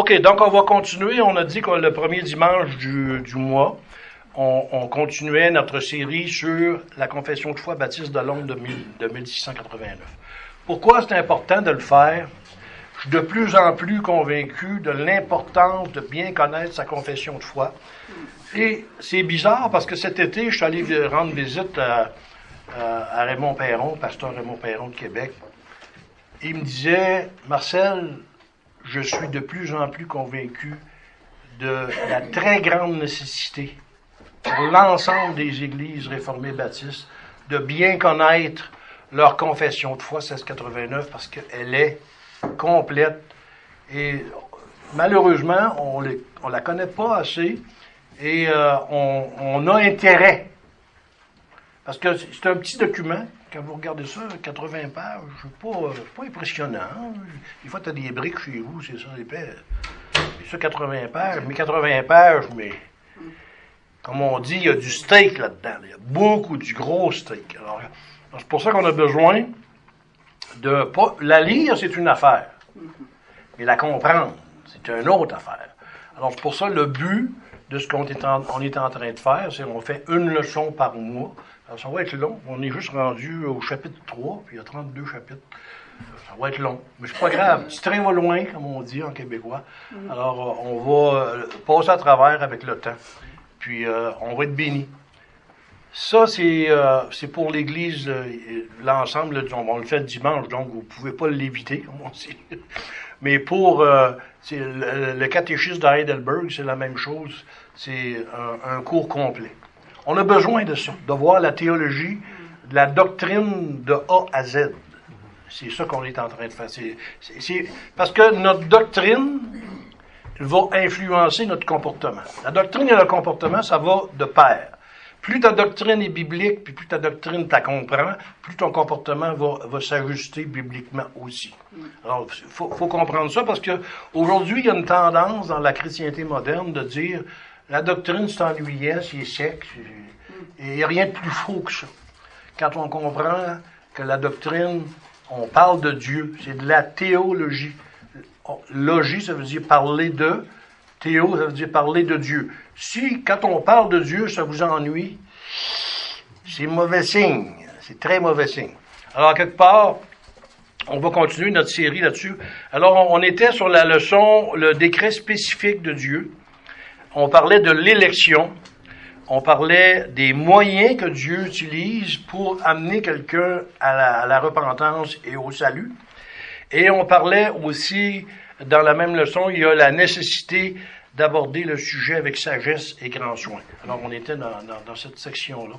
OK, donc on va continuer. On a dit que le premier dimanche du, mois, on, on, continuait notre série sur la confession de foi baptiste de Londres de, de 1689. Pourquoi c'est important de le faire? Je suis de plus en plus convaincu de l'importance de bien connaître sa confession de foi. Et c'est bizarre parce que cet été, je suis allé rendre visite à, à Raymond Perron, pasteur Raymond Perron de Québec. Il me disait, Marcel, je suis de plus en plus convaincu de la très grande nécessité pour l'ensemble des églises réformées baptistes de bien connaître leur confession de foi 1689 parce qu'elle est complète. Et malheureusement on ne la connaît pas assez et euh, on, a intérêt. Parce que c'est un petit document quand vous regardez ça, 80 pages, c'est pas, pas impressionnant. Des fois, tu as des briques chez vous, c'est ça, épais. C'est ça, 80 pages, mais 80 pages, mais comme on dit, il y a du steak là-dedans. Il y a beaucoup du gros steak. Alors, c'est pour ça qu'on a besoin de pas. La lire, c'est une affaire. Mais la comprendre, c'est une autre affaire. Alors, c'est pour ça le but de ce qu'on est en train de faire, c'est qu'on fait une leçon par mois. Alors, ça va être long. On est juste rendu au chapitre 3, puis il y a 32 chapitres. Ça va être long. Mais c'est pas grave. Ce train va loin, comme on dit en québécois. Alors, on va passer à travers avec le temps. Puis, euh, on va être béni. Ça, c'est euh, pour l'Église, euh, l'ensemble, on, on, le fait dimanche, donc vous ne pouvez pas l'éviter, comme on dit. Mais pour euh, le, le, catéchisme d'Heidelberg, c'est la même chose. C'est un, cours complet. On a besoin de ça, de voir la théologie, la doctrine de A à Z. C'est ça qu'on est en train de faire. Parce que notre doctrine va influencer notre comportement. La doctrine et le comportement, ça va de pair. Plus ta doctrine est biblique, puis plus ta doctrine t'a comprend, plus ton comportement va, s'ajuster bibliquement aussi. Il faut, faut, comprendre ça parce que aujourd'hui, il y a une tendance dans la chrétienté moderne de dire la doctrine, c'est ennuyant, c'est sec, et il n'y a rien de plus faux que ça. Quand on comprend que la doctrine, on parle de Dieu, c'est de la théologie. Logie, ça veut dire parler de, Théo, ça veut dire parler de Dieu. Si, quand on parle de Dieu, ça vous ennuie, c'est mauvais signe. C'est très mauvais signe. Alors, quelque part, on va continuer notre série là-dessus. Alors, on était sur la leçon, le décret spécifique de Dieu. On parlait de l'élection. On parlait des moyens que Dieu utilise pour amener quelqu'un à la, repentance et au salut. Et on parlait aussi dans la même leçon, il y a la nécessité d'aborder le sujet avec sagesse et grand soin. Alors, on était dans, dans, dans cette section-là.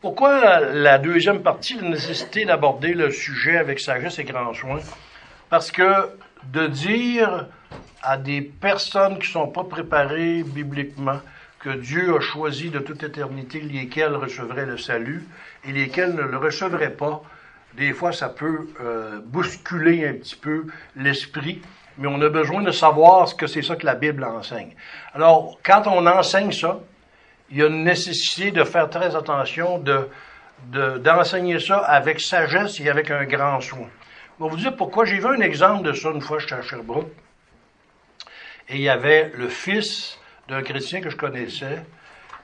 Pourquoi la deuxième partie, la nécessité d'aborder le sujet avec sagesse et grand soin? Parce que de dire à des personnes qui ne sont pas préparées bibliquement que Dieu a choisi de toute éternité lesquelles recevraient le salut et lesquelles ne le recevraient pas, des fois ça peut euh, bousculer un petit peu l'esprit mais on a besoin de savoir ce que c'est ça que la Bible enseigne. Alors, quand on enseigne ça, il y a une nécessité de faire très attention, de, d'enseigner de, ça avec sagesse et avec un grand soin. Je vais vous dire pourquoi. J'ai vu un exemple de ça une fois, j'étais à Sherbrooke, et il y avait le fils d'un chrétien que je connaissais,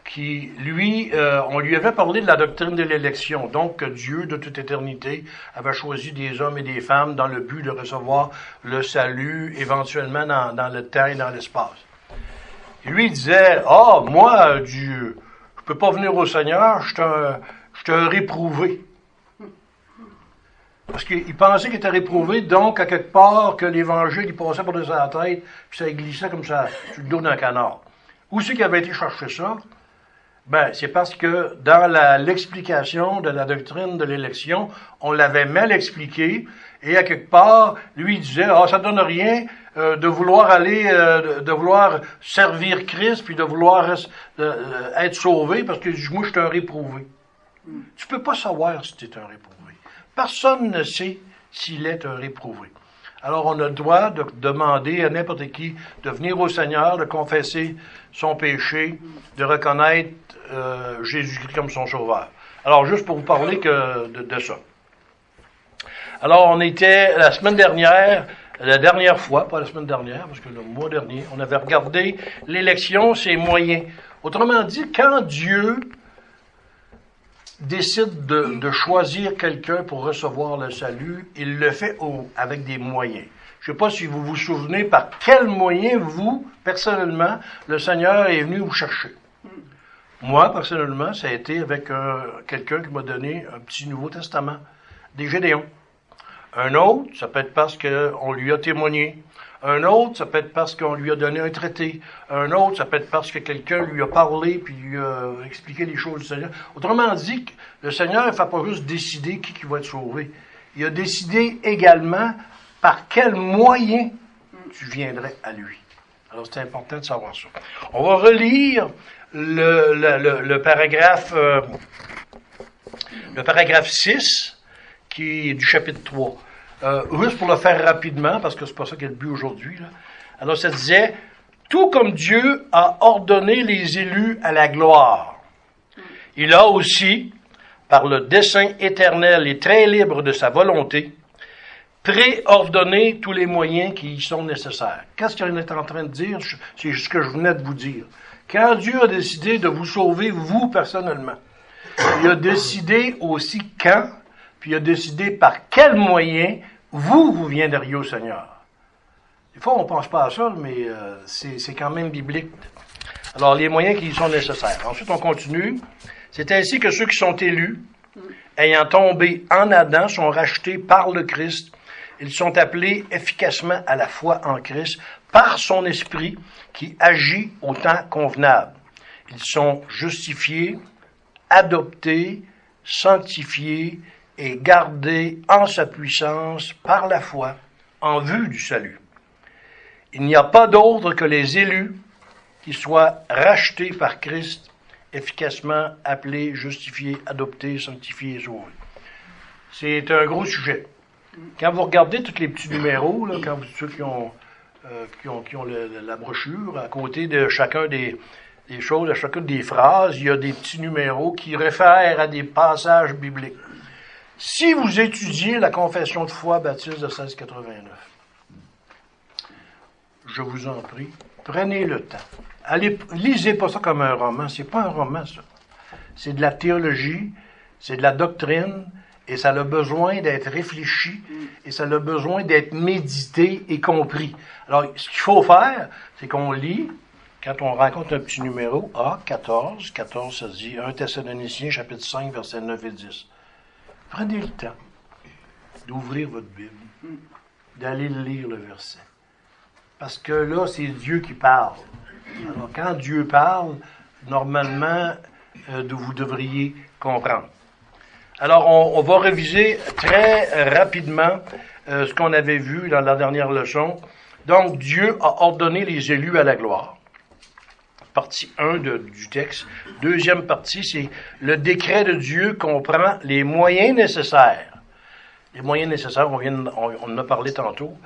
qui, lui, euh, on lui avait parlé de la doctrine de l'élection, donc que Dieu, de toute éternité, avait choisi des hommes et des femmes dans le but de recevoir le salut, éventuellement dans, dans le temps et dans l'espace. Lui, disait, ah, oh, moi, Dieu, je peux pas venir au Seigneur, je suis un, un réprouvé. Parce qu'il pensait qu'il était réprouvé, donc, à quelque part, que l'Évangile, il passait par-dessus la tête, puis ça glissait comme ça sur le dos d'un canard. Où c'est qu'il avait été chercher ça? Ben, c'est parce que dans l'explication de la doctrine de l'élection, on l'avait mal expliqué, et à quelque part, lui il disait, ah, oh, ça donne rien euh, de vouloir aller, euh, de vouloir servir Christ, puis de vouloir euh, être sauvé, parce que moi, je suis un réprouvé. Mm. Tu peux pas savoir si tu es un réprouvé. Personne ne sait s'il est un réprouvé. Alors, on a le droit de demander à n'importe qui de venir au Seigneur, de confesser son péché, de reconnaître euh, Jésus-Christ comme son sauveur. Alors, juste pour vous parler de, ça. Alors, on était, la semaine dernière, La dernière fois, pas la semaine dernière, parce que le mois dernier, on avait regardé l'élection, ses moyens. Autrement dit, quand Dieu décide de, choisir quelqu'un pour recevoir le salut, il le fait avec des moyens. Je ne sais pas si vous vous souvenez par quels moyens vous, personnellement, le Seigneur est venu vous chercher. Moi, personnellement, ça a été avec quelqu'un qui m'a donné un petit Nouveau Testament, des Gédéons. Un autre, ça peut être parce qu'on lui a témoigné. Un autre, ça peut être parce qu'on lui a donné un traité. Un autre, ça peut être parce que quelqu'un lui a parlé puis lui a expliqué les choses du Seigneur. Autrement dit, le Seigneur ne fait pas juste décider qui, qui va être sauvé. Il a décidé également par quel moyen tu viendrais à lui. Alors c'est important de savoir ça. On va relire le, paragraphe, euh, le paragraphe 6 qui est du chapitre 3. Euh, juste pour le faire rapidement, parce que c'est pas ça qui est le but aujourd'hui. Alors ça disait, tout comme Dieu a ordonné les élus à la gloire, il a aussi, par le dessein éternel et très libre de sa volonté, préordonné tous les moyens qui y sont nécessaires. Qu'est-ce qu'il est en train de dire? C'est ce que je venais de vous dire. Quand Dieu a décidé de vous sauver, vous personnellement, il a décidé aussi quand, puis a décidé par quels moyens vous, vous viendriez au Seigneur. Des fois, on ne pense pas à ça, mais euh, c'est quand même biblique. Alors, les moyens qui sont nécessaires. Ensuite, on continue. C'est ainsi que ceux qui sont élus, ayant tombé en Adam, sont rachetés par le Christ. Ils sont appelés efficacement à la foi en Christ par son esprit qui agit au temps convenable. Ils sont justifiés, adoptés, sanctifiés et gardés en sa puissance par la foi en vue du salut. Il n'y a pas d'autre que les élus qui soient rachetés par Christ, efficacement appelés, justifiés, adoptés, sanctifiés et sauvés. C'est un gros sujet. Quand vous regardez tous les petits numéros, là, quand vous, ceux qui ont euh, qui ont, qui ont la brochure, à côté de chacun des, des, choses, à chacune des phrases, il y a des petits numéros qui réfèrent à des passages bibliques. Si vous étudiez la confession de foi baptiste de 1689, je vous en prie, prenez le temps. Allez, lisez pas ça comme un roman, c'est pas un roman ça. C'est de la théologie, c'est de la doctrine, et ça a besoin d'être réfléchi et ça a besoin d'être médité et compris. Alors, ce qu'il faut faire, c'est qu'on lit, quand on rencontre un petit numéro, A, 14, 14, ça dit 1 Thessaloniciens, chapitre 5, versets 9 et 10. Prenez le temps d'ouvrir votre Bible, d'aller lire le verset. Parce que là, c'est Dieu qui parle. Alors, quand Dieu parle, normalement, euh, vous devriez comprendre. Alors, on, va réviser très rapidement euh, ce qu'on avait vu dans la dernière leçon. Donc, Dieu a ordonné les élus à la gloire. Partie 1 du texte. Deuxième partie, c'est le décret de Dieu comprend les moyens nécessaires. Les moyens nécessaires, on, vient, on, on en a parlé tantôt.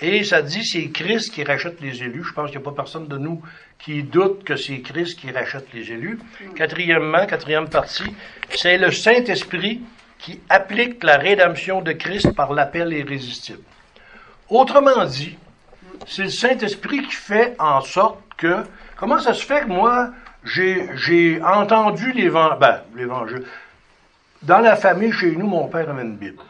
Et ça dit, c'est Christ qui rachète les élus. Je pense qu'il n'y a pas personne de nous qui doute que c'est Christ qui rachète les élus. Quatrièmement, quatrième partie, c'est le Saint-Esprit qui applique la rédemption de Christ par l'appel irrésistible. Autrement dit, c'est le Saint-Esprit qui fait en sorte comment ça se fait que moi, j'ai entendu l'évangile, ben. Dans la famille, chez nous, mon père avait une Bible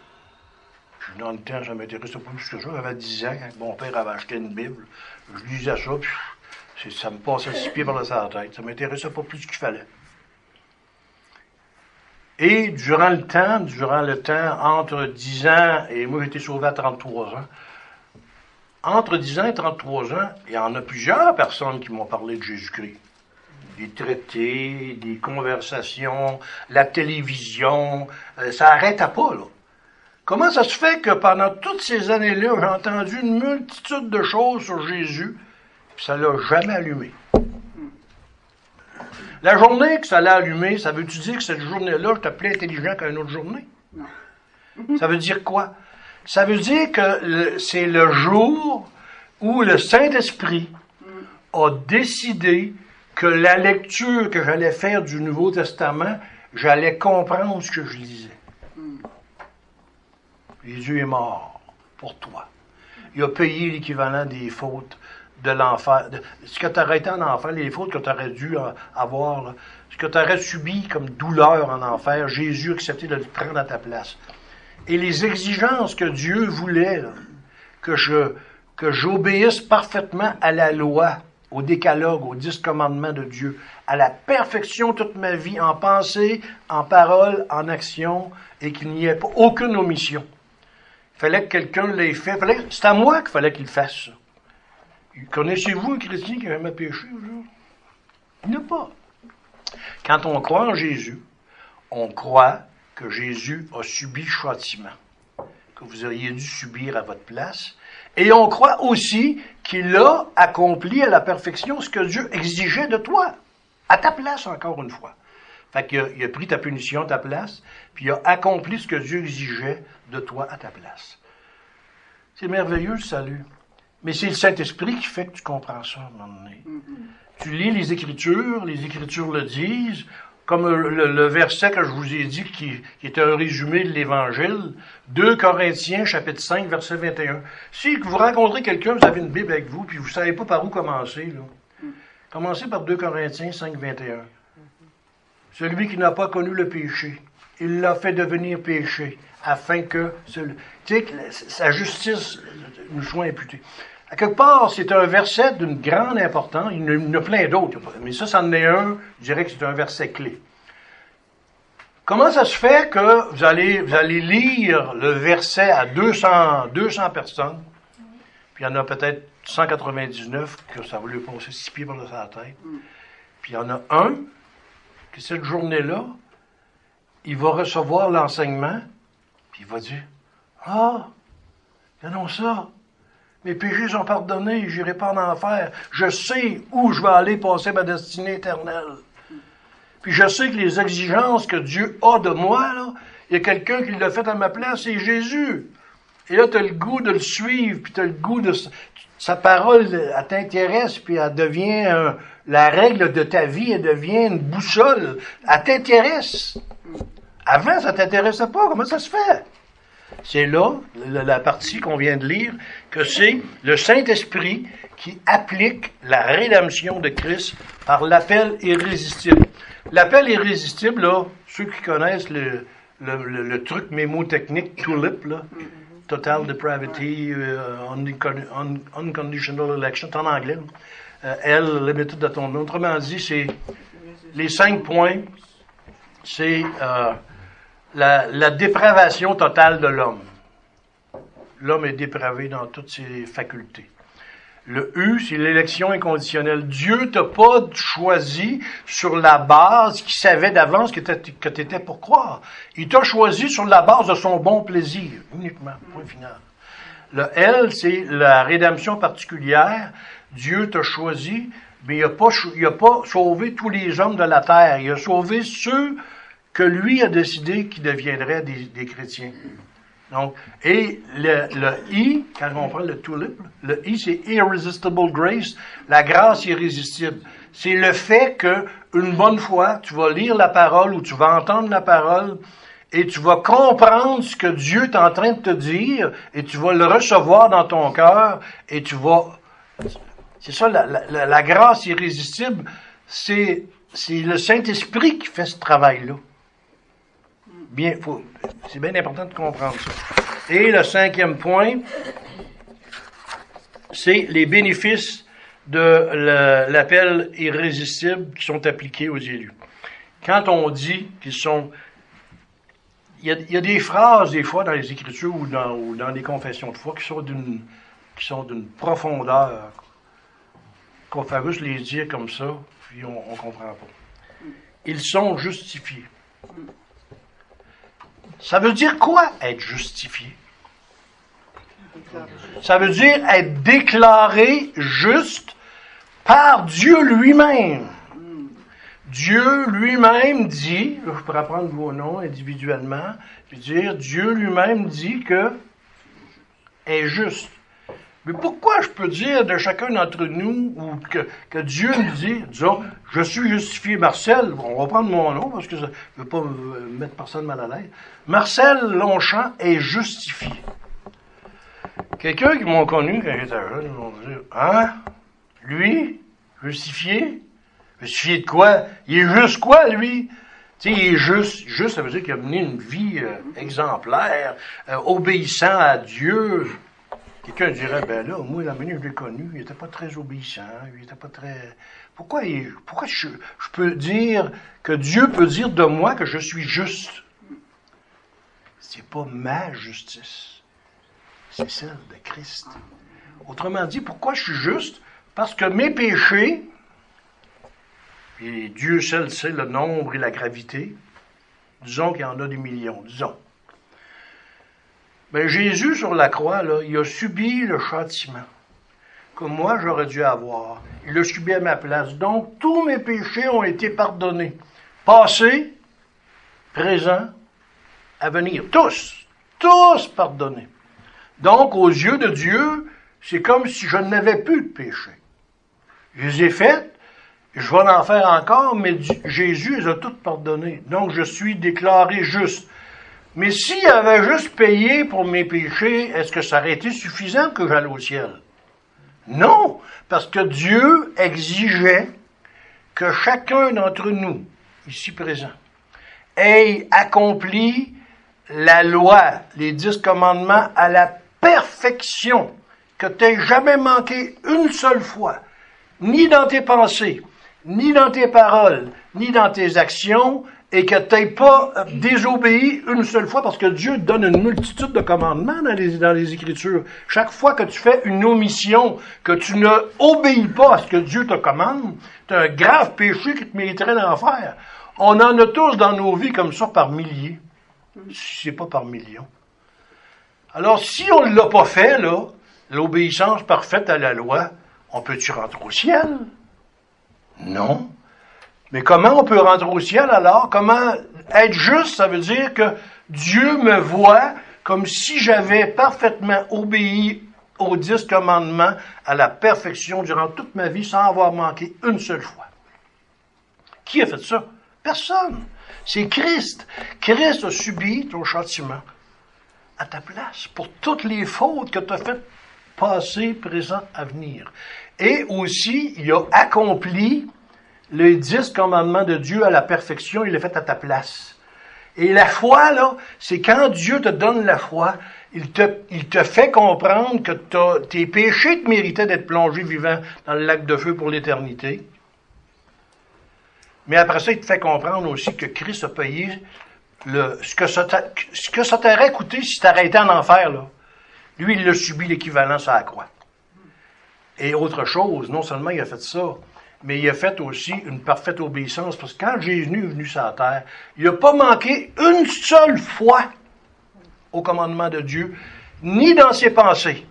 dans le temps, ça m'intéressait pas plus que ça. J'avais 10 ans, quand mon père avait acheté une Bible. Je lisais ça, puis ça me passait six pieds par la tête. Ça m'intéressait pas plus qu'il fallait. Et durant le temps, durant le temps, entre 10 ans, et moi été sauvé à 33 ans, entre 10 ans et 33 ans, il y en a plusieurs personnes qui m'ont parlé de Jésus-Christ. Des traités, des conversations, la télévision, euh, ça n'arrêtait pas, là. Comment ça se fait que pendant toutes ces années-là, j'ai entendu une multitude de choses sur Jésus, puis ça l'a jamais allumé? La journée que ça l'a allumé, ça veut-tu dire que cette journée-là, j'étais plus intelligent qu'une autre journée? Non. Ça veut dire quoi? Ça veut dire que c'est le jour où le Saint-Esprit a décidé que la lecture que j'allais faire du Nouveau Testament, j'allais comprendre ce que je lisais. Jésus est mort pour toi. il a payé l'équivalent des fautes de l'enfer. Ce que tu aurais été en enfer, les fautes que tu aurais dû avoir, ce que tu aurais subi comme douleur en enfer, Jésus a accepté de le prendre à ta place. Et les exigences que Dieu voulait, que je que j'obéisse parfaitement à la loi, au décalogue, aux dix commandements de Dieu, à la perfection toute ma vie, en pensée, en parole, en action, et qu'il n'y ait aucune omission. Il fallait que quelqu'un l'ait fait. C'est à moi qu'il fallait qu'il fasse ça. Connaissez-vous un chrétien qui a jamais péché? Il n'y a pas. Quand on croit en Jésus, on croit que Jésus a subi châtiment, que vous auriez dû subir à votre place, et on croit aussi qu'il a accompli à la perfection ce que Dieu exigeait de toi, à ta place encore une fois. Fait qu'il a, il a pris ta punition à ta place, puis il a accompli ce que Dieu exigeait de toi à ta place. C'est merveilleux le salut. Mais c'est le Saint-Esprit qui fait que tu comprends ça à un moment donné. Tu lis les Écritures, les Écritures le disent, comme le, verset que je vous ai dit qui, est un résumé de l'Évangile, 2 Corinthiens chapitre 5 verset 21. Si vous rencontrez quelqu'un, vous avez une Bible avec vous, puis vous ne savez pas par où commencer, commencez par 2 Corinthiens 5, 21. Celui qui n'a pas connu le péché, il l'a fait devenir péché, afin que, sa justice nous soit imputée. À quelque part, c'est un verset d'une grande importance. Il y en a plein d'autres, mais ça, c'en est un. Je dirais que c'est un verset clé. Comment ça se fait que vous allez, vous allez lire le verset à 200, 200 personnes, puis il y en a peut-être 199 que ça va lui passer six pieds par la tête, puis il y en a un que cette journée-là, il va recevoir l'enseignement, puis il va dire Ah, non ça. Mes péchés sont pardonnés, j'irai pas en enfer. Je sais où je vais aller passer ma destinée éternelle. Puis je sais que les exigences que Dieu a de moi, là, il y a quelqu'un qui l'a fait à ma place, c'est Jésus. Et là, tu as le goût de le suivre, puis tu as le goût de... Sa parole, elle t'intéresse, puis elle devient la règle de ta vie, elle devient une boussole. Elle t'intéresse. Avant, ça t'intéressait pas. Comment ça se fait? C'est là, la partie qu'on vient de lire, que c'est le Saint-Esprit qui applique la rédemption de Christ par l'appel irrésistible. L'appel irrésistible, là, ceux qui connaissent le, le, truc mémotechnique TULIP, là, Total Depravity, euh, Unconditional Election, en anglais, euh, L, Limited nom. Autrement dit, c'est les cinq points, c'est euh, la, la dépravation totale de l'homme. L'homme est dépravé dans toutes ses facultés. Le U, c'est l'élection inconditionnelle. Dieu t'a pas choisi sur la base qu'il savait d'avance que tu étais pour croire. Il t'a choisi sur la base de son bon plaisir, uniquement. Point final. Le L, c'est la rédemption particulière. Dieu t'a choisi, mais il n'a pas, il a pas sauvé tous les hommes de la terre. Il a sauvé ceux que lui a décidé qu'ils deviendraient des, chrétiens. Donc, et le, le, I, quand on prend le tulip, le I, c'est irresistible grace, la grâce irrésistible. C'est le fait que, une bonne fois, tu vas lire la parole ou tu vas entendre la parole et tu vas comprendre ce que Dieu est en train de te dire et tu vas le recevoir dans ton cœur et tu vas, c'est ça, la, la, la grâce irrésistible, c'est, c'est le Saint-Esprit qui fait ce travail-là c'est bien important de comprendre ça. Et le cinquième point, c'est les bénéfices de l'appel irrésistible qui sont appliqués aux élus. Quand on dit qu'ils sont il y, a, des phrases, des fois, dans les Écritures ou dans, ou les confessions de foi qui sont d'une qui sont d'une profondeur qu'on fait juste les dire comme ça, puis on ne comprend pas. Ils sont justifiés. Ça veut dire quoi être justifié? Ça veut dire être déclaré juste par Dieu lui-même. Dieu lui-même dit, je pourrais prendre vos noms individuellement, puis dire, Dieu lui-même dit que est juste. Mais pourquoi je peux dire de chacun d'entre nous ou que, Dieu nous dit, disons, je suis justifié, Marcel, on va prendre mon nom parce que je ne veux pas mettre personne mal à l'aise. Marcel Longchamp est justifié. Quelqu'un qui m'ont connu quand j'étais jeune, ils vont dire Hein? Lui? Justifié? Justifié de quoi? Il est juste quoi, lui tu sais, il est juste, juste, ça veut dire qu'il a mené une vie euh, exemplaire, euh, obéissant à Dieu. Quelqu'un dirait, ben là, moi, la manière je l'ai connu, il n'était pas très obéissant, il n'était pas très... Pourquoi, il, pourquoi je, je peux dire que Dieu peut dire de moi que je suis juste? C'est pas ma justice, c'est celle de Christ. Autrement dit, pourquoi je suis juste? Parce que mes péchés, et Dieu seul sait le nombre et la gravité. Disons qu'il y en a des millions, disons. Mais Jésus, sur la croix, il a subi le châtiment que moi j'aurais dû avoir. Il l'a subi à ma place. Donc, tous mes péchés ont été pardonnés. Passé, présent, à venir. Tous. Tous pardonnés. Donc, aux yeux de Dieu, c'est comme si je n'avais plus de péché. Je les ai faits, je vais en faire encore, mais Jésus les a toutes pardonnées. Donc je suis déclaré juste. Mais s'il avait juste payé pour mes péchés, est-ce que ça aurait été suffisant que j'aille au ciel? Non, parce que Dieu exigeait que chacun d'entre nous, ici présent, ait accompli la loi, les dix commandements à la perfection, que tu n'aies jamais manqué une seule fois, ni dans tes pensées, ni dans tes paroles, ni dans tes actions, et que tu n'aies pas désobéi une seule fois, parce que Dieu donne une multitude de commandements dans les, dans les Écritures. Chaque fois que tu fais une omission, que tu ne obéis pas à ce que Dieu te commande, c'est un grave péché qui te mériterait l'enfer. On en a tous dans nos vies comme ça par milliers, si c'est pas par millions. Alors, si on ne l'a pas fait, là, l'obéissance parfaite à la loi, on peut-tu rentrer au ciel? Non. Mais comment on peut rentrer au ciel alors? Comment être juste, ça veut dire que Dieu me voit comme si j'avais parfaitement obéi aux dix commandements à la perfection durant toute ma vie sans avoir manqué une seule fois. Qui a fait ça? Personne. C'est Christ. Christ a subi ton châtiment à ta place pour toutes les fautes que tu as faites passé, présent, avenir. Et aussi, il a accompli les dix commandements de Dieu à la perfection, il l'a fait à ta place. Et la foi, là, c'est quand Dieu te donne la foi, il te, fait comprendre que tes péchés te méritaient d'être plongé vivant dans le lac de feu pour l'éternité. Mais après ça, il te fait comprendre aussi que Christ a payé le, ce que ça t'aurait coûté si été en enfer, là. Lui, il a subi l'équivalence à la croix. Et autre chose, non seulement il a fait ça, mais il a fait aussi une parfaite obéissance, parce que quand Jésus est venu sur la terre, il n'a pas manqué une seule fois au commandement de Dieu, ni dans ses pensées,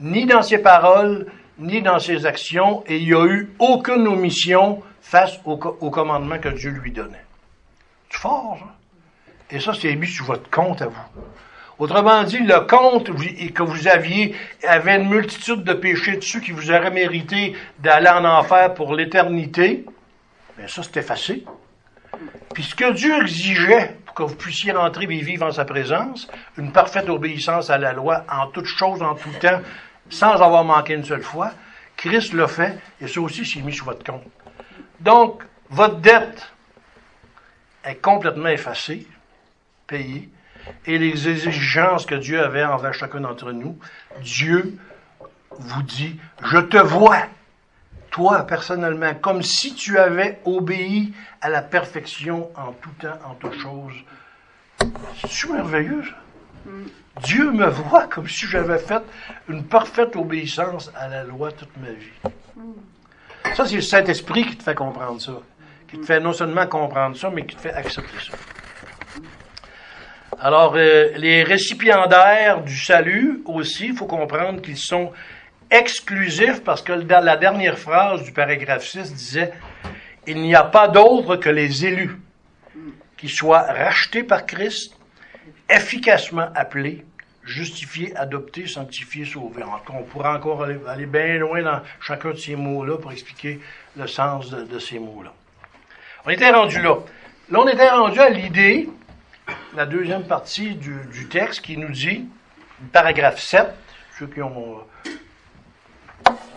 ni dans ses paroles, ni dans ses actions, et il n'y a eu aucune omission face au, commandement que Dieu lui donnait. C'est fort, ça. Et ça, c'est mis sur votre compte à vous. Autrement dit, le compte que vous aviez avait une multitude de péchés dessus qui vous auraient mérité d'aller en enfer pour l'éternité. Mais ça, c'est effacé. Puis ce que Dieu exigeait pour que vous puissiez rentrer et vivre en sa présence, une parfaite obéissance à la loi en toutes choses, en tout temps, sans avoir manqué une seule fois, Christ l'a fait, et ça aussi, c'est mis sur votre compte. Donc, votre dette est complètement effacée, payée, et les exigences que Dieu avait envers chacun d'entre nous, Dieu vous dit, je te vois, toi personnellement, comme si tu avais obéi à la perfection en tout temps, en toutes choses. C'est merveilleux, ça? Dieu me voit comme si j'avais fait une parfaite obéissance à la loi toute ma vie. Ça, c'est le Saint-Esprit qui te fait comprendre ça. Qui te fait non seulement comprendre ça, mais qui te fait accepter ça. Alors, euh, les récipiendaires du salut aussi, il faut comprendre qu'ils sont exclusifs parce que la dernière phrase du paragraphe 6 disait Il n'y a pas d'autre que les élus qui soient rachetés par Christ, efficacement appelés, justifiés, adoptés, sanctifiés, sauvés. On pourra encore aller, bien loin dans chacun de ces mots-là pour expliquer le sens de, de ces mots-là. On était rendu là. Là, on était rendu à l'idée la deuxième partie du, texte qui nous dit, paragraphe 7, ceux qui ont.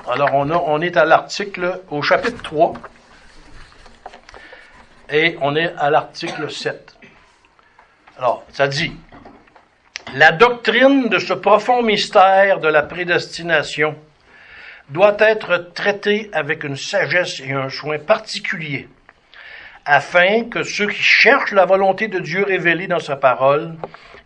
Alors, on, est à l'article, au chapitre 3, et on est à l'article 7. Alors, ça dit La doctrine de ce profond mystère de la prédestination doit être traitée avec une sagesse et un soin particulier, afin que ceux qui cherchent la volonté de Dieu révélée dans sa parole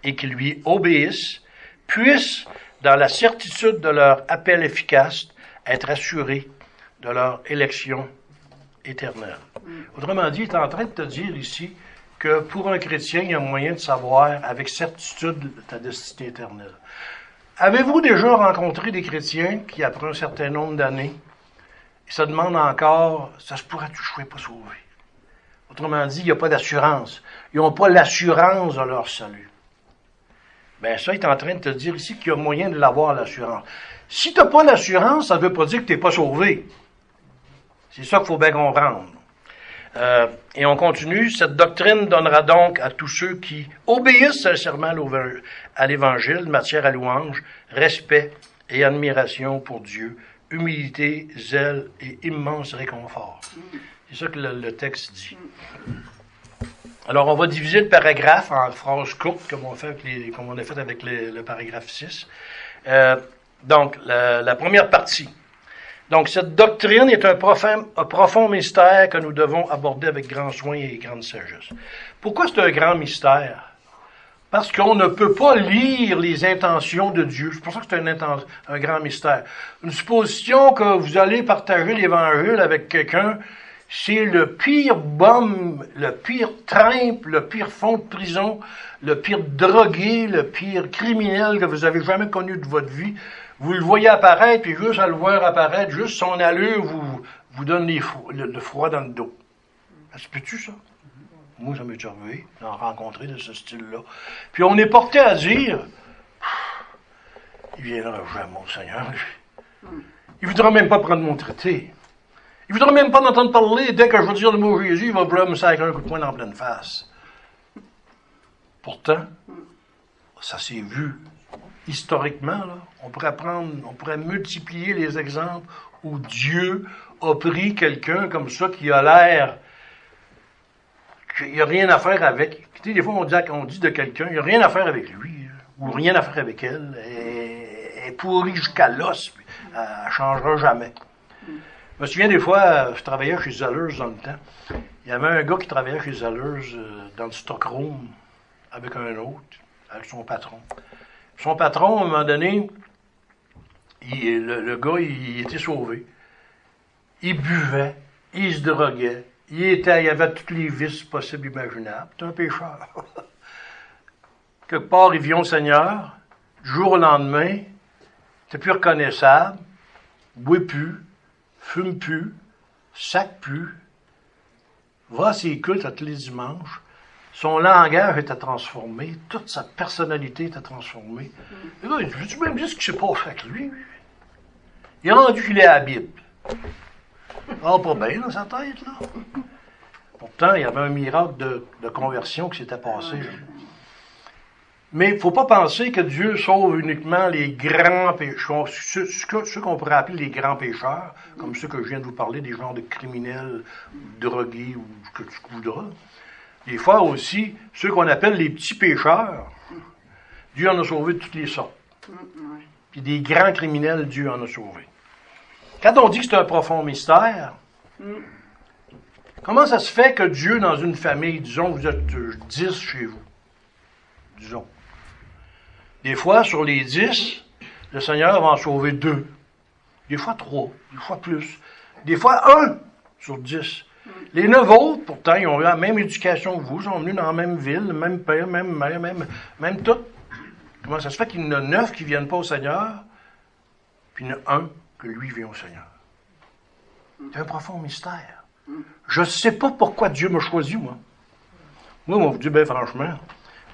et qui lui obéissent puissent, dans la certitude de leur appel efficace, être assurés de leur élection éternelle. Autrement dit, il est en train de te dire ici que pour un chrétien, il y a moyen de savoir avec certitude ta destinée éternelle. Avez-vous déjà rencontré des chrétiens qui, après un certain nombre d'années, se demandent encore, ça se pourrait que je ne pas sauvé? Autrement dit, il n'y a pas d'assurance. Ils n'ont pas l'assurance de leur salut. Ben ça, il est en train de te dire ici qu'il y a moyen de l'avoir, l'assurance. Si tu n'as pas l'assurance, ça ne veut pas dire que tu n'es pas sauvé. C'est ça qu'il faut bien comprendre. Euh, et on continue. Cette doctrine donnera donc à tous ceux qui obéissent sincèrement à l'Évangile, matière à louange, respect et admiration pour Dieu, humilité, zèle et immense réconfort. C'est ça que le, texte dit. Alors, on va diviser le paragraphe en phrases courtes, comme on, fait comme on a fait avec le paragraphe 6. Euh, donc, la première partie. Donc, cette doctrine est un profond, mystère que nous devons aborder avec grand soin et grande sagesse. Pourquoi c'est un grand mystère? Parce qu'on ne peut pas lire les intentions de Dieu. C'est pour ça que c'est un, un, grand mystère. Une supposition que vous allez partager l'Évangile avec quelqu'un, c'est le pire bum, le pire trimpe, le pire fond de prison, le pire drogué, le pire criminel que vous avez jamais connu de votre vie. Vous le voyez apparaître, puis juste à le voir apparaître, juste son allure vous, vous donne le, froid dans le dos. Ça se peut-tu, ça? Moi, ça m'est déjà arrivé d'en rencontrer de ce style-là. Puis on est porté à dire, il viendra jamais, mon Seigneur, lui. Il voudra même pas prendre mon traité. Il voudra même pas m'entendre parler. Dès que je vais dire le mot Jésus, il va vouloir me sacrer un coup de poing dans pleine face. Pourtant, ça s'est vu historiquement, on pourrait prendre, on pourrait multiplier les exemples où Dieu a pris quelqu'un comme ça qui a l'air qu'il n'y a rien à faire avec. Tu des fois, on dit, dit de quelqu'un, il n'y a rien à faire avec lui, ou rien à faire avec elle. Elle est pourrie jusqu'à l'os, elle ne changera jamais. Je me souviens des fois, je travaillais chez Zellers dans le temps. Il y avait un gars qui travaillait chez Zellers euh, dans le stockroom avec un autre, avec son patron. Son patron, à un moment donné, le, gars, il, était sauvé. Il buvait, il se droguait, il, était, il avait tous les vices possibles imaginables. C'est un pécheur. Quelque part, il vient au Seigneur, jour au lendemain, n'était plus reconnaissable, boit plus, fume plus, sac plus, va à ses cultes tous les dimanches, son langage était transformé, toute sa personnalité était transformée. Et là, je même dire ce qui s'est passé avec lui. Il a rendu qu'il est à la Bible. Ah, pas bien dans sa tête, là. Pourtant, il y avait un miracle de, conversion qui s'était passé. Mais il ne faut pas penser que Dieu sauve uniquement les grands pécheurs, ceux, qu'on pourrait appeler les grands pécheurs, comme ceux que je viens de vous parler, des genres de criminels, drogués ou ce que tu voudras. Des fois aussi, ceux qu'on appelle les petits pécheurs, Dieu en a sauvé de toutes les sortes. Puis des grands criminels, Dieu en a sauvé. Quand on dit que c'est un profond mystère, comment ça se fait que Dieu, dans une famille, disons, vous êtes dix chez vous, disons. Des fois, sur les dix, le Seigneur va en sauver deux. Des fois trois, des fois plus. Des fois un sur dix. Les neuf autres, pourtant, ils ont eu la même éducation que vous, ils sont venus dans la même ville, le même père, même mère, même, même tout. Comment ça se fait qu'il y en a neuf qui ne viennent pas au Seigneur, puis il y en a un que lui vient au Seigneur? C'est un profond mystère. Je ne sais pas pourquoi Dieu m'a choisi, moi. Moi, on vous dit, bien franchement,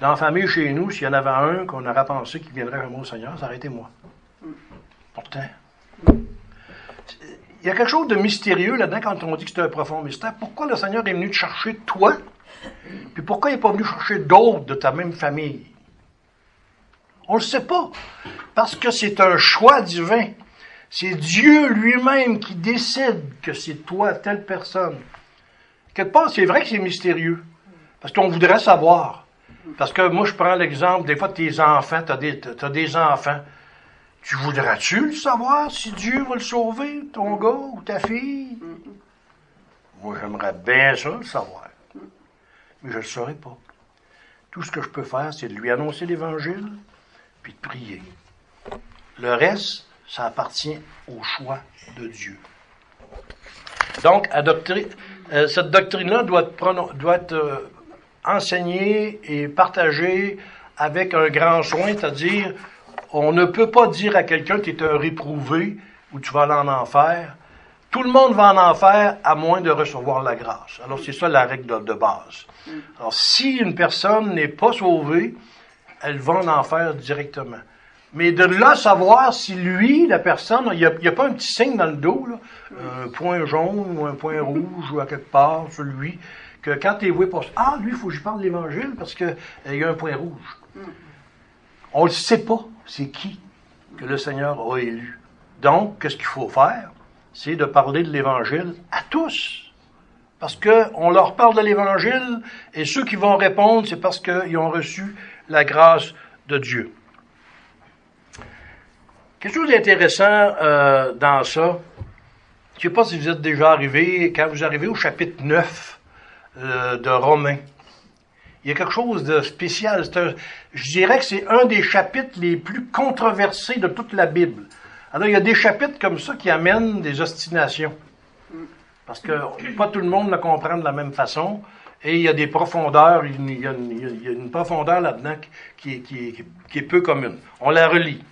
dans la famille chez nous, s'il y en avait un qu'on aurait pensé qu'il viendrait jamais au Seigneur, ça aurait été moi. Pourtant, il y a quelque chose de mystérieux là-dedans quand on dit que c'est un profond mystère. Pourquoi le Seigneur est venu te chercher toi? Puis pourquoi il n'est pas venu chercher d'autres de ta même famille? On ne le sait pas. Parce que c'est un choix divin. C'est Dieu lui-même qui décide que c'est toi, telle personne. Quelque part, c'est vrai que c'est mystérieux. Parce qu'on voudrait savoir. Parce que moi, je prends l'exemple, des fois, tes enfants, tu as, as, des enfants. Tu voudrais-tu le savoir si Dieu va le sauver, ton gars ou ta fille? Moi, j'aimerais bien ça le savoir. Mais je ne le saurais pas. Tout ce que je peux faire, c'est de lui annoncer l'Évangile, puis de prier. Le reste, ça appartient au choix de Dieu. Donc, euh, cette doctrine-là doit être, doit être euh, enseignée et partagée avec un grand soin, c'est-à-dire, on ne peut pas dire à quelqu'un tu es un réprouvé ou tu vas aller en enfer. Tout le monde va en enfer à moins de recevoir la grâce. Alors, c'est ça la règle de, base. Alors, si une personne n'est pas sauvée, elle va en enfer directement. Mais de là savoir si lui, la personne, il n'y a, pas un petit signe dans le dos, un point jaune ou un point rouge ou à quelque part sur lui, que quand tu es voué pour Ah, lui, il faut que je parle de l'Évangile parce qu'il euh, y a un point rouge. On ne sait pas c'est qui que le Seigneur a élu. Donc, qu'est-ce qu'il faut faire? C'est de parler de l'Évangile à tous. Parce qu'on leur parle de l'Évangile et ceux qui vont répondre, c'est parce qu'ils ont reçu la grâce de Dieu. Quelque chose d'intéressant euh, dans ça, je ne sais pas si vous êtes déjà arrivé, quand vous arrivez au chapitre 9 euh, de Romains, il y a quelque chose de spécial. je dirais que c'est un des chapitres les plus controversés de toute la Bible. Alors, il y a des chapitres comme ça qui amènent des ostinations. Parce que pas tout le monde le comprend de la même façon. Et il y a des profondeurs, il y a une, profondeur là-dedans qui, qui, est peu commune. On la relit.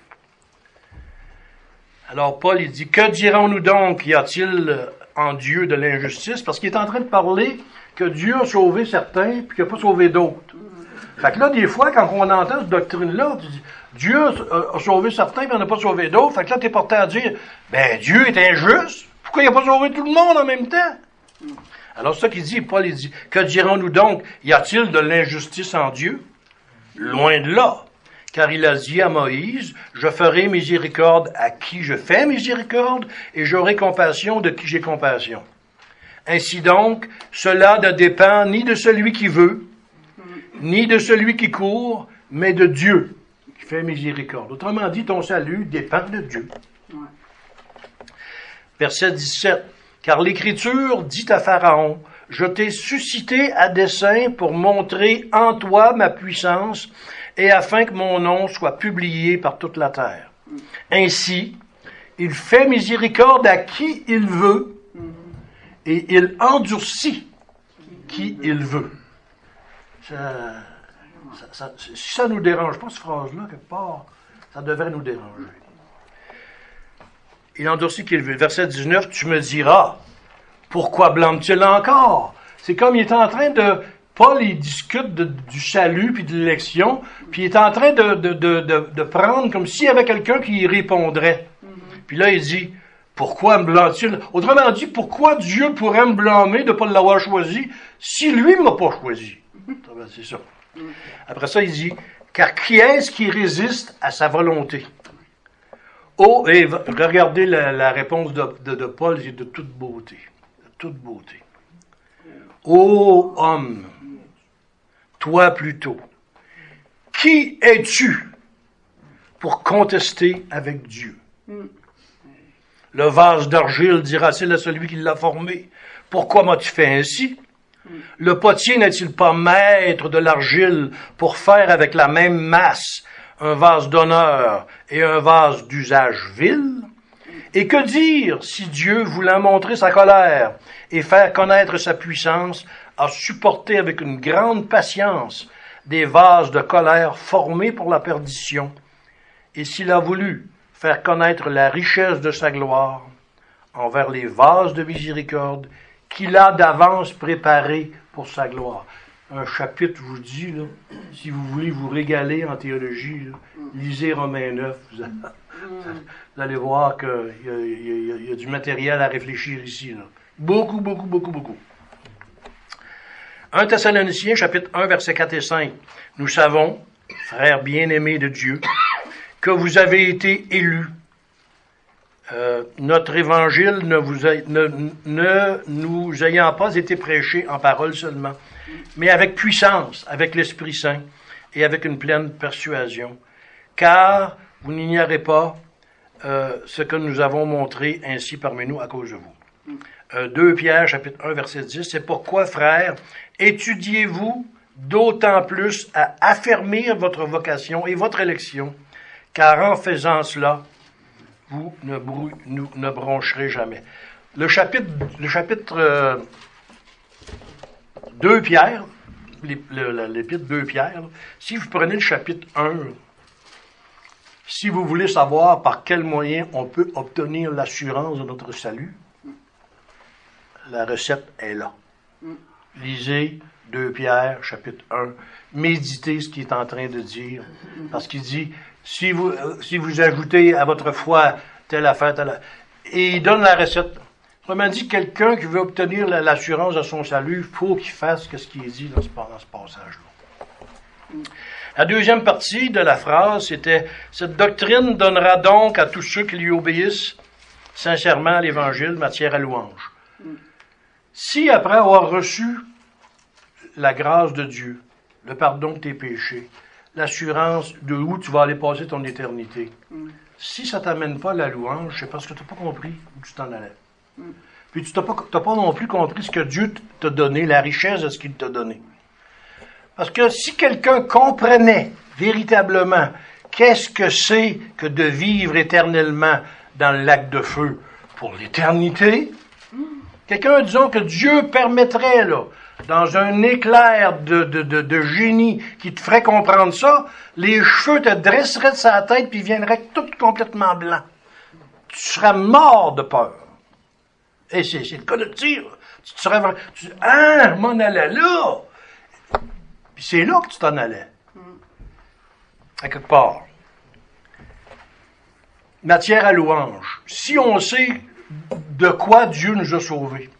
Alors Paul, il dit, que dirons-nous donc, y a-t-il en Dieu de l'injustice? Parce qu'il est en train de parler que Dieu a sauvé certains, puis qu'il n'a pas sauvé d'autres. Fait que là, des fois, quand on entend cette doctrine-là, Dieu a sauvé certains, il n'a pas sauvé d'autres. Fait que là, tu es porté à dire, ben, Dieu est injuste. Pourquoi il n'a pas sauvé tout le monde en même temps? Alors, ça qu'il dit, Paul, dit, que dirons-nous donc? Y a-t-il de l'injustice en Dieu? Loin de là car il a dit à Moïse, je ferai miséricorde à qui je fais miséricorde, et j'aurai compassion de qui j'ai compassion. Ainsi donc, cela ne dépend ni de celui qui veut, ni de celui qui court, mais de Dieu qui fait miséricorde. Autrement dit, ton salut dépend de Dieu. Verset 17. Car l'Écriture dit à Pharaon, je t'ai suscité à dessein pour montrer en toi ma puissance et afin que mon nom soit publié par toute la terre. Ainsi, il fait miséricorde à qui il veut et il endurcit qui il veut. Ça, si ça ne nous dérange pas, cette phrase-là, quelque part, ça devrait nous déranger. Il endurcit qui il veut. Verset 19, tu me diras, pourquoi blâme-t-il encore? C'est comme il est en train de Paul, il discute du salut puis de l'élection, puis il est en train de, de, de, de prendre comme s'il y avait quelqu'un qui y répondrait. Puis là, il dit, pourquoi me blâme-t-il? Autrement dit, pourquoi Dieu pourrait me blâmer de ne pas l'avoir choisi si lui ne m'a pas choisi? Mm-hmm. C'est ça. Après ça, il dit, car qui est-ce qui résiste à sa volonté? Oh, et regardez la, la réponse de, de, Paul, c'est de toute beauté. De toute beauté. Ô homme, toi plutôt, qui es-tu pour contester avec Dieu? Le vase d'argile dira-t-il à celui qui l'a formé, pourquoi m'as-tu fait ainsi? Le potier n'est-il pas maître de l'argile pour faire avec la même masse un vase d'honneur et un vase d'usage vil? Et que dire si Dieu voulant montrer sa colère et faire connaître sa puissance a supporté avec une grande patience des vases de colère formés pour la perdition, et s'il a voulu faire connaître la richesse de sa gloire envers les vases de miséricorde qu'il a d'avance préparés pour sa gloire. Un chapitre, vous là, si vous voulez vous régaler en théologie, lisez Romains 9, vous allez, voir qu'il y, y, a du matériel à réfléchir ici. Beaucoup, beaucoup, beaucoup, beaucoup. 1 Thessaloniciens, chapitre 1, versets 4 et 5. Nous savons frères bien-aimés de Dieu, que vous avez été élus. Euh, notre évangile ne, vous ne, ne nous ayant pas été prêché en parole seulement, mais avec puissance, avec l'Esprit Saint et avec une pleine persuasion. Car vous n'ignorez pas euh, ce que nous avons montré ainsi parmi nous à cause de vous. Euh, 2 Pierre, chapitre 1, verset 10, c'est pourquoi, frères, étudiez-vous d'autant plus à affermir votre vocation et votre élection, car en faisant cela, vous ne, broncherez jamais. Le chapitre, le chapitre euh, 2 Pierre, l'épître 2 Pierre, si vous prenez le chapitre 1, si vous voulez savoir par quel moyen on peut obtenir l'assurance de notre salut, la recette est là. Lisez 2 Pierre, chapitre 1. Méditez ce qu'il est en train de dire. Parce qu'il dit, si vous, euh, si vous ajoutez à votre foi telle affaire, telle affaire, et il donne la recette. Autrement dit, quelqu'un qui veut obtenir la- l'assurance de son salut, il faut qu'il fasse ce qui est dit dans ce, ce passage-là. La deuxième partie de la phrase, c'était Cette doctrine donnera donc à tous ceux qui lui obéissent sincèrement l'Évangile matière à louange. Si après avoir reçu la grâce de Dieu, le pardon de tes péchés, l'assurance de où tu vas aller passer ton éternité, si ça t'amène pas à la louange, c'est parce que tu n'as pas compris où tu t'en allais. Puis tu n'as pas, pas non plus compris ce que Dieu t'a donné, la richesse de ce qu'il t'a donné. Parce que si quelqu'un comprenait véritablement qu'est-ce que c'est que de vivre éternellement dans le lac de feu pour l'éternité, quelqu'un, disons, que Dieu permettrait, là, dans un éclair de, génie qui te ferait comprendre ça, les cheveux te dresseraient de sa tête puis viendraient tout complètement blancs. Tu serais mort de peur. Et c'est, le cas de dire. Tu serais vraiment- tu, ah, m'en allais là. Puis c'est là que tu t'en allais. À quelque part. Matière à louange. Si on sait de quoi Dieu nous a sauvés,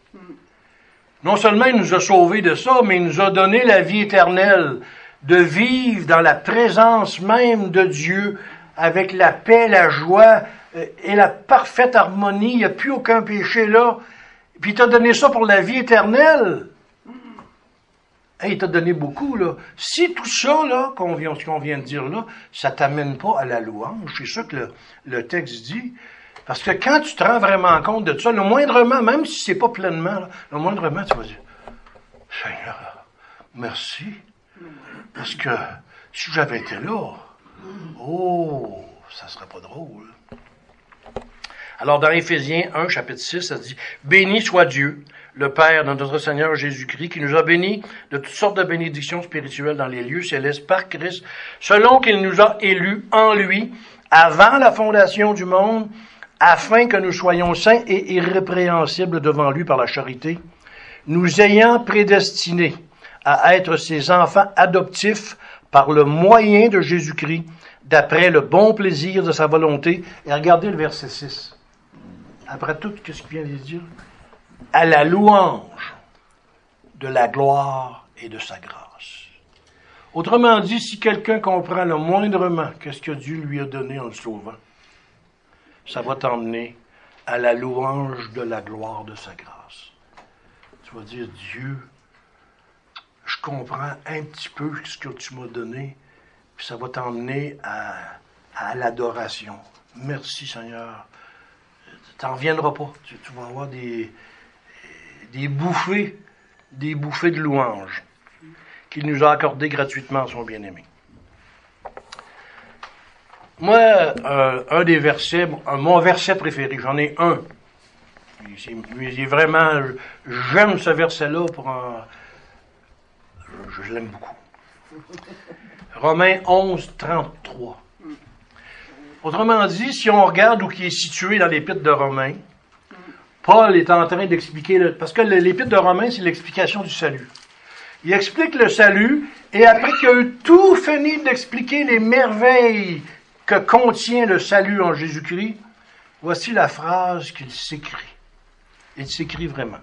non seulement il nous a sauvés de ça, mais il nous a donné la vie éternelle, de vivre dans la présence même de Dieu, avec la paix, la joie euh, et la parfaite harmonie. Il n'y a plus aucun péché là. Puis il t'a donné ça pour la vie éternelle. Hey, il t'a donné beaucoup, là. Si tout ça, là, vient, ce qu'on vient de dire là, ça t'amène pas à la louange, c'est ça que le texte dit. Parce que quand tu te rends vraiment compte de ça, le moindrement, même si c'est pas pleinement, là, le moindrement, tu vas dire, Seigneur, merci. Parce que si j'avais été là, oh, ça serait pas drôle. Alors, dans Éphésiens 1, chapitre 6, ça dit Béni soit Dieu, le Père de notre Seigneur Jésus-Christ, qui nous a bénis de toutes sortes de bénédictions spirituelles dans les lieux célestes par Christ, selon qu'il nous a élus en lui avant la fondation du monde, afin que nous soyons saints et irrépréhensibles devant lui par la charité, nous ayant prédestinés à être ses enfants adoptifs par le moyen de Jésus-Christ, d'après le bon plaisir de sa volonté. Et regardez le verset 6 après tout ce qu'il vient de dire, à la louange de la gloire et de sa grâce. Autrement dit, si quelqu'un comprend le moindrement qu'est-ce que Dieu lui a donné en le sauvant, ça va t'emmener à la louange de la gloire de sa grâce. Tu vas dire, Dieu, je comprends un petit peu ce que tu m'as donné, puis ça va t'emmener à, l'adoration. Merci Seigneur tu n'en reviendras pas. Tu, vas avoir des, bouffées, des bouffées de louanges qu'il nous a accordées gratuitement, son bien-aimé. Moi, euh, un des versets, mon verset préféré, j'en ai un. Il est vraiment, j'aime ce verset-là pour un, je, l'aime beaucoup. Romains 11, 33. Autrement dit, si on regarde où qui est situé dans l'épître de Romains, Paul est en train d'expliquer, parce que l'épître de Romains, c'est l'explication du salut. Il explique le salut, et après qu'il a eu tout fini d'expliquer les merveilles que contient le salut en Jésus-Christ, voici la phrase qu'il s'écrit. Il s'écrit vraiment.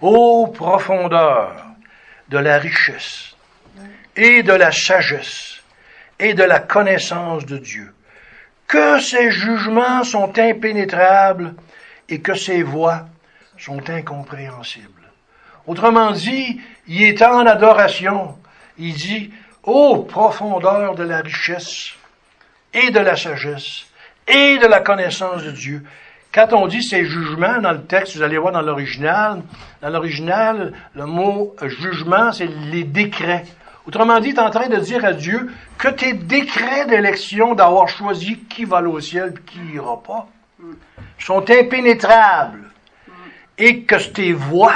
Ô profondeur de la richesse et de la sagesse et de la connaissance de Dieu. Que ses jugements sont impénétrables et que ses voies sont incompréhensibles. Autrement dit, il est en adoration. Il dit, ô profondeur de la richesse et de la sagesse et de la connaissance de Dieu. Quand on dit ces jugements dans le texte, vous allez voir dans l'original, dans l'original, le mot jugement, c'est les décrets. Autrement dit, tu es en train de dire à Dieu que tes décrets d'élection d'avoir choisi qui va au ciel et qui n'ira pas sont impénétrables et que tes voix,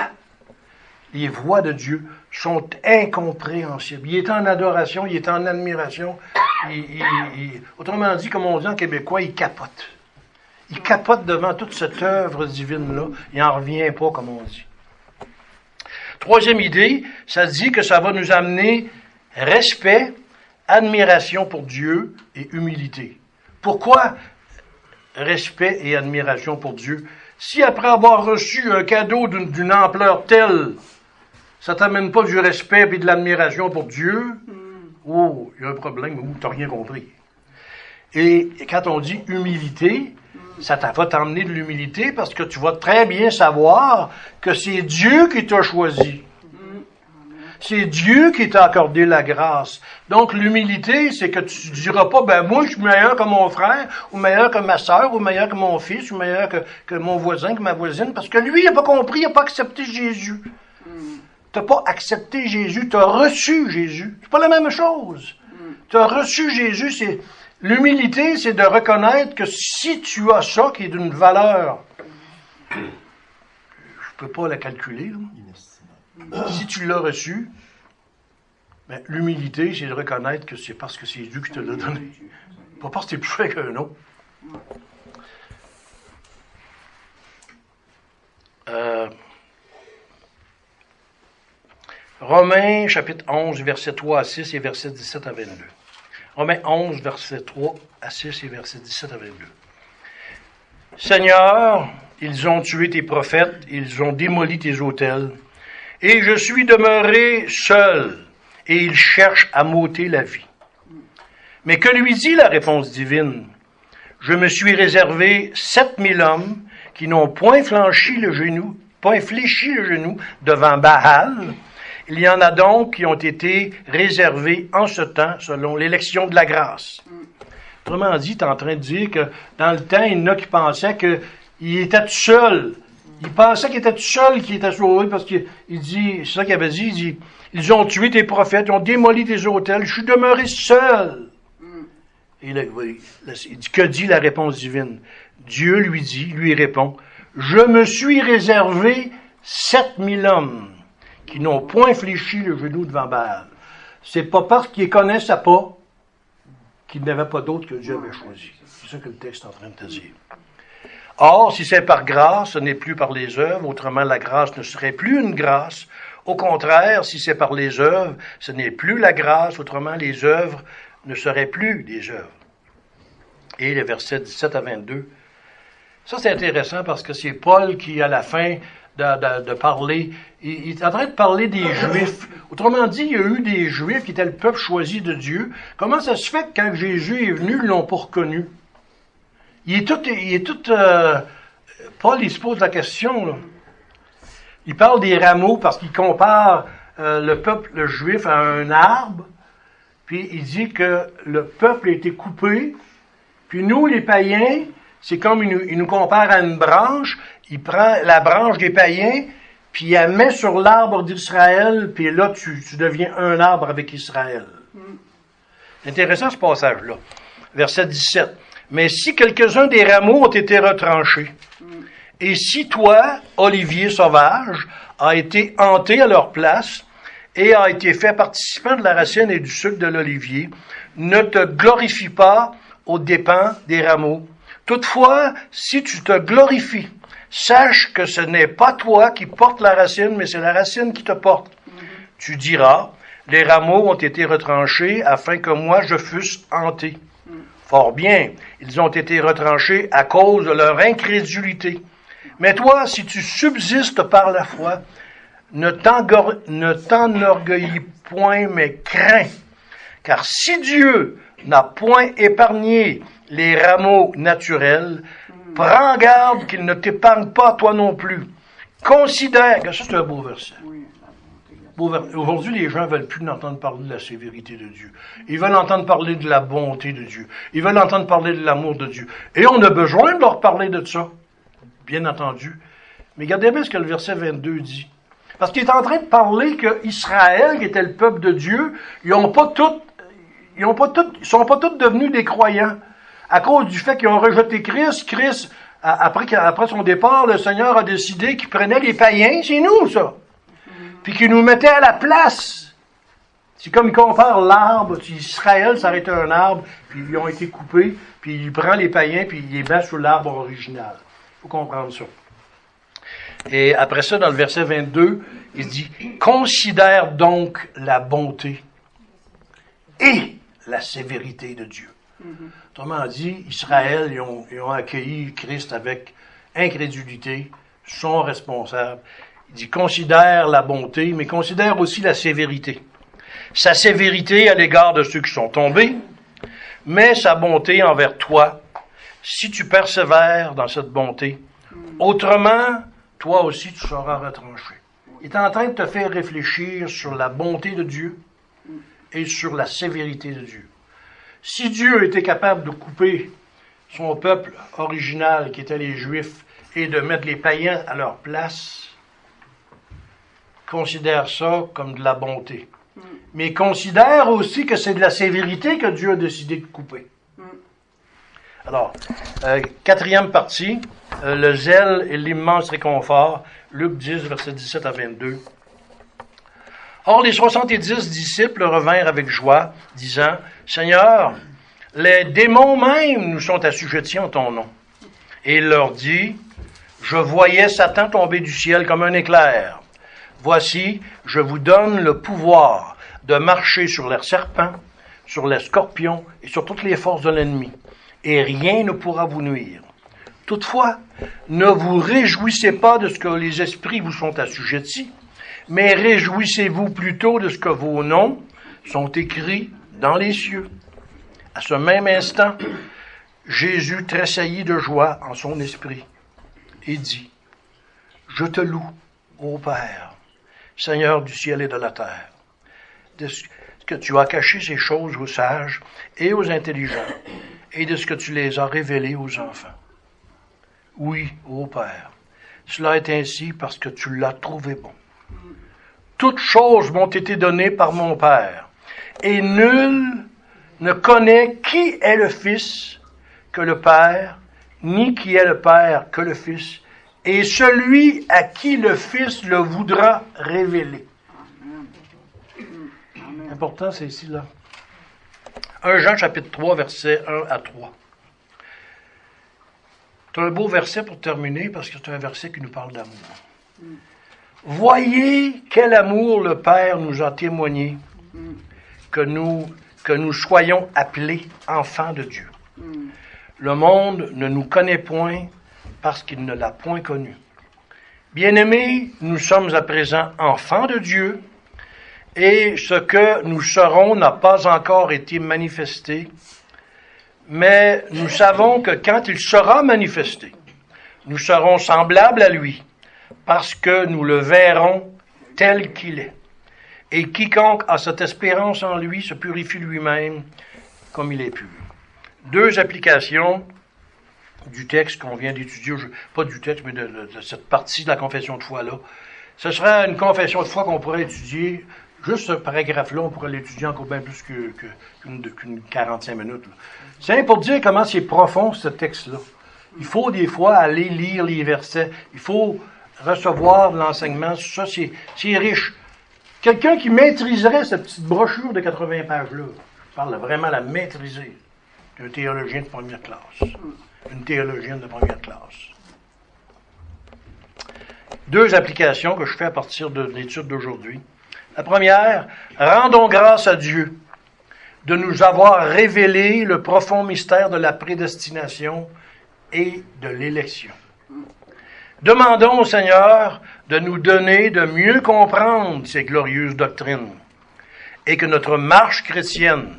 les voix de Dieu, sont incompréhensibles. Il est en adoration, il est en admiration. autrement dit, comme on dit en québécois, il capote. Il capote devant toute cette œuvre divine-là. Il n'en revient pas, comme on dit. Troisième idée, ça dit que ça va nous amener respect, admiration pour Dieu et humilité. Pourquoi respect et admiration pour Dieu? Si après avoir reçu un cadeau d'une ampleur telle, ça t'amène pas du respect et de l'admiration pour Dieu, hmm. oh, il y a un problème où tu n'as rien compris. Et quand on dit humilité, ça va t'emmener de l'humilité parce que tu vas très bien savoir que c'est Dieu qui t'a choisi. C'est Dieu qui t'a accordé la grâce. Donc l'humilité, c'est que tu diras pas, ben moi je suis meilleur que mon frère, ou meilleur que ma soeur, ou meilleur que mon fils, ou meilleur que, que mon voisin, que ma voisine, parce que lui, il n'a pas compris, il n'a pas accepté Jésus. Pas accepté Jésus, tu as reçu Jésus. C'est pas la même chose. Tu as reçu Jésus, c'est L'humilité, c'est de reconnaître que si tu as ça qui est d'une valeur, je ne peux pas la calculer, si tu l'as reçu, ben, l'humilité, c'est de reconnaître que c'est parce que c'est Dieu qui te l'a donné. Pas parce que tu es plus frais qu'un autre. Euh, Romains chapitre 11, verset 3 à 6 et verset 17 à 22. Romains 11, verset 3 à 6 et verset 17 à 22. Seigneur, ils ont tué tes prophètes, ils ont démoli tes autels, et je suis demeuré seul, et ils cherchent à m'ôter la vie. Mais que lui dit la réponse divine? Je me suis réservé sept mille hommes qui n'ont point flanchi le genou, point fléchi le genou devant Baal, il y en a donc qui ont été réservés en ce temps selon l'élection de la grâce. Autrement dit, tu es en train de dire que dans le temps, il y en a qui pensaient qu'il était seul. Il pensait qu'il était seul, qu'il était sauvé, parce qu'il dit, c'est ça qu'il avait dit, il dit, ils ont tué tes prophètes, ils ont démoli tes hôtels, je suis demeuré seul. Et il dit, que dit la réponse divine? Dieu lui dit, lui répond, je me suis réservé sept mille hommes qui n'ont point fléchi le genou devant Baal. C'est pas parce qu'ils connaissaient pas qu'ils n'avaient pas d'autre que Dieu avait choisi. C'est ça que le texte est en train de te dire. Or, si c'est par grâce, ce n'est plus par les œuvres, autrement la grâce ne serait plus une grâce. Au contraire, si c'est par les œuvres, ce n'est plus la grâce, autrement les œuvres ne seraient plus des œuvres. Et les versets 17 à 22. Ça, c'est intéressant parce que c'est Paul qui, à la fin, de, parler. Il, est en train de parler des Juifs. Autrement dit, il y a eu des Juifs qui étaient le peuple choisi de Dieu. Comment ça se fait que quand Jésus est venu, ils l'ont pas reconnu? Il est tout, il est tout, euh, Paul, il se pose la question, Il parle des rameaux parce qu'il compare euh, le peuple juif à un arbre, puis il dit que le peuple a été coupé, puis nous, les païens, c'est comme il nous, compare à une branche, il prend la branche des païens, puis il la met sur l'arbre d'Israël, puis là, tu, deviens un arbre avec Israël. C'est intéressant ce passage-là. Verset 17. Mais si quelques-uns des rameaux ont été retranchés, et si toi, olivier sauvage, a été hanté à leur place, et a été fait participant de la racine et du sucre de l'olivier, ne te glorifie pas aux dépens des rameaux, Toutefois, si tu te glorifies, sache que ce n'est pas toi qui portes la racine, mais c'est la racine qui te porte. Tu diras, les rameaux ont été retranchés afin que moi je fusse hanté. Fort bien, ils ont été retranchés à cause de leur incrédulité. Mais toi, si tu subsistes par la foi, ne t'enorgueillis point, mais crains. Car si Dieu n'a point épargné les rameaux naturels, prends garde qu'il ne t'épargne pas toi non plus. Considère, que ça c'est un beau verset. Aujourd'hui, les gens veulent plus entendre parler de la sévérité de Dieu. Ils veulent entendre parler de la bonté de Dieu. Ils veulent entendre parler de l'amour de Dieu. Et on a besoin de leur parler de ça, bien entendu. Mais regardez bien ce que le verset 22 dit. Parce qu'il est en train de parler qu'Israël, qui était le peuple de Dieu, ils n'ont pas tout, ils ont pas tout, ils sont pas tous devenus des croyants. À cause du fait qu'ils ont rejeté Christ, Christ, après, son départ, le Seigneur a décidé qu'il prenait les païens, c'est nous, ça puis qui nous mettait à la place. C'est comme on compare l'arbre. Israël, ça aurait un arbre, puis ils ont été coupés, puis il prend les païens, puis il les met sur l'arbre original. Il faut comprendre ça. Et après ça, dans le verset 22, il dit, considère donc la bonté et la sévérité de Dieu. Autrement dit, Israël, ils ont, ont accueilli Christ avec incrédulité, sont responsables. Il dit considère la bonté, mais considère aussi la sévérité. Sa sévérité à l'égard de ceux qui sont tombés, mais sa bonté envers toi, si tu persévères dans cette bonté. Autrement, toi aussi tu seras retranché. Il est en train de te faire réfléchir sur la bonté de Dieu et sur la sévérité de Dieu. Si Dieu était capable de couper son peuple original, qui était les Juifs, et de mettre les païens à leur place, considère ça comme de la bonté. Mm. Mais considère aussi que c'est de la sévérité que Dieu a décidé de couper. Mm. Alors, euh, quatrième partie, euh, le zèle et l'immense réconfort, Luc 10, versets 17 à 22. Or, les 70 disciples revinrent avec joie, disant, Seigneur, les démons même nous sont assujettis en ton nom. Et il leur dit, Je voyais Satan tomber du ciel comme un éclair. Voici, je vous donne le pouvoir de marcher sur les serpents, sur les scorpions et sur toutes les forces de l'ennemi, et rien ne pourra vous nuire. Toutefois, ne vous réjouissez pas de ce que les esprits vous sont assujettis, mais réjouissez-vous plutôt de ce que vos noms sont écrits dans les cieux. À ce même instant, Jésus tressaillit de joie en son esprit et dit, Je te loue, ô Père, Seigneur du ciel et de la terre, de ce que tu as caché ces choses aux sages et aux intelligents, et de ce que tu les as révélées aux enfants. Oui, ô Père, cela est ainsi parce que tu l'as trouvé bon. Toutes choses m'ont été données par mon Père, et nul ne connaît qui est le Fils que le Père, ni qui est le Père que le Fils, et celui à qui le Fils le voudra révéler. Important, c'est ici, là. 1 Jean chapitre 3, versets 1 à 3. C'est un beau verset pour terminer parce que c'est un verset qui nous parle d'amour. Voyez quel amour le Père nous a témoigné que nous, que nous soyons appelés enfants de Dieu. Le monde ne nous connaît point parce qu'il ne l'a point connu. Bien-aimés, nous sommes à présent enfants de Dieu, et ce que nous serons n'a pas encore été manifesté, mais nous savons que quand il sera manifesté, nous serons semblables à lui, parce que nous le verrons tel qu'il est. Et quiconque a cette espérance en lui se purifie lui-même comme il est pur. Deux applications du texte qu'on vient d'étudier, pas du texte, mais de, cette partie de la confession de foi-là. Ce serait une confession de foi qu'on pourrait étudier, juste ce paragraphe-là, on pourrait l'étudier encore bien plus qu'une que, 45 minutes. C'est pour dire comment c'est profond ce texte-là. Il faut des fois aller lire les versets, il faut recevoir l'enseignement, ça c'est riche. Quelqu'un qui maîtriserait cette petite brochure de 80 pages-là, parle vraiment la maîtriser, d'un théologien de première classe une théologienne de première classe. Deux applications que je fais à partir de l'étude d'aujourd'hui. La première, rendons grâce à Dieu de nous avoir révélé le profond mystère de la prédestination et de l'élection. Demandons au Seigneur de nous donner de mieux comprendre ces glorieuses doctrines et que notre marche chrétienne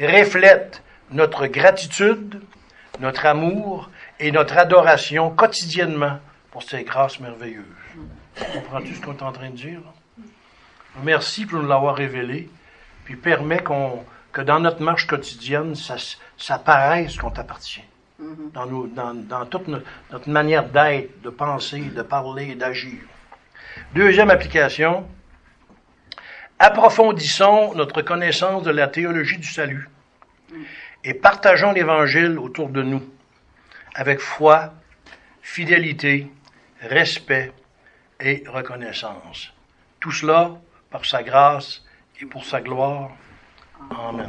reflète notre gratitude, notre amour et notre adoration quotidiennement pour ces grâces merveilleuses. Comprends-tu ce qu'on est en train de dire? Merci pour nous l'avoir révélé, puis permet qu'on, que dans notre marche quotidienne, ça, ça paraisse qu'on t'appartient. Mm-hmm. Dans, nos, dans, dans, toute notre, notre manière d'être, de penser, de parler, d'agir. Deuxième application, approfondissons notre connaissance de la théologie du salut et partageons l'Évangile autour de nous avec foi, fidélité, respect et reconnaissance. Tout cela par sa grâce et pour sa gloire. Amen.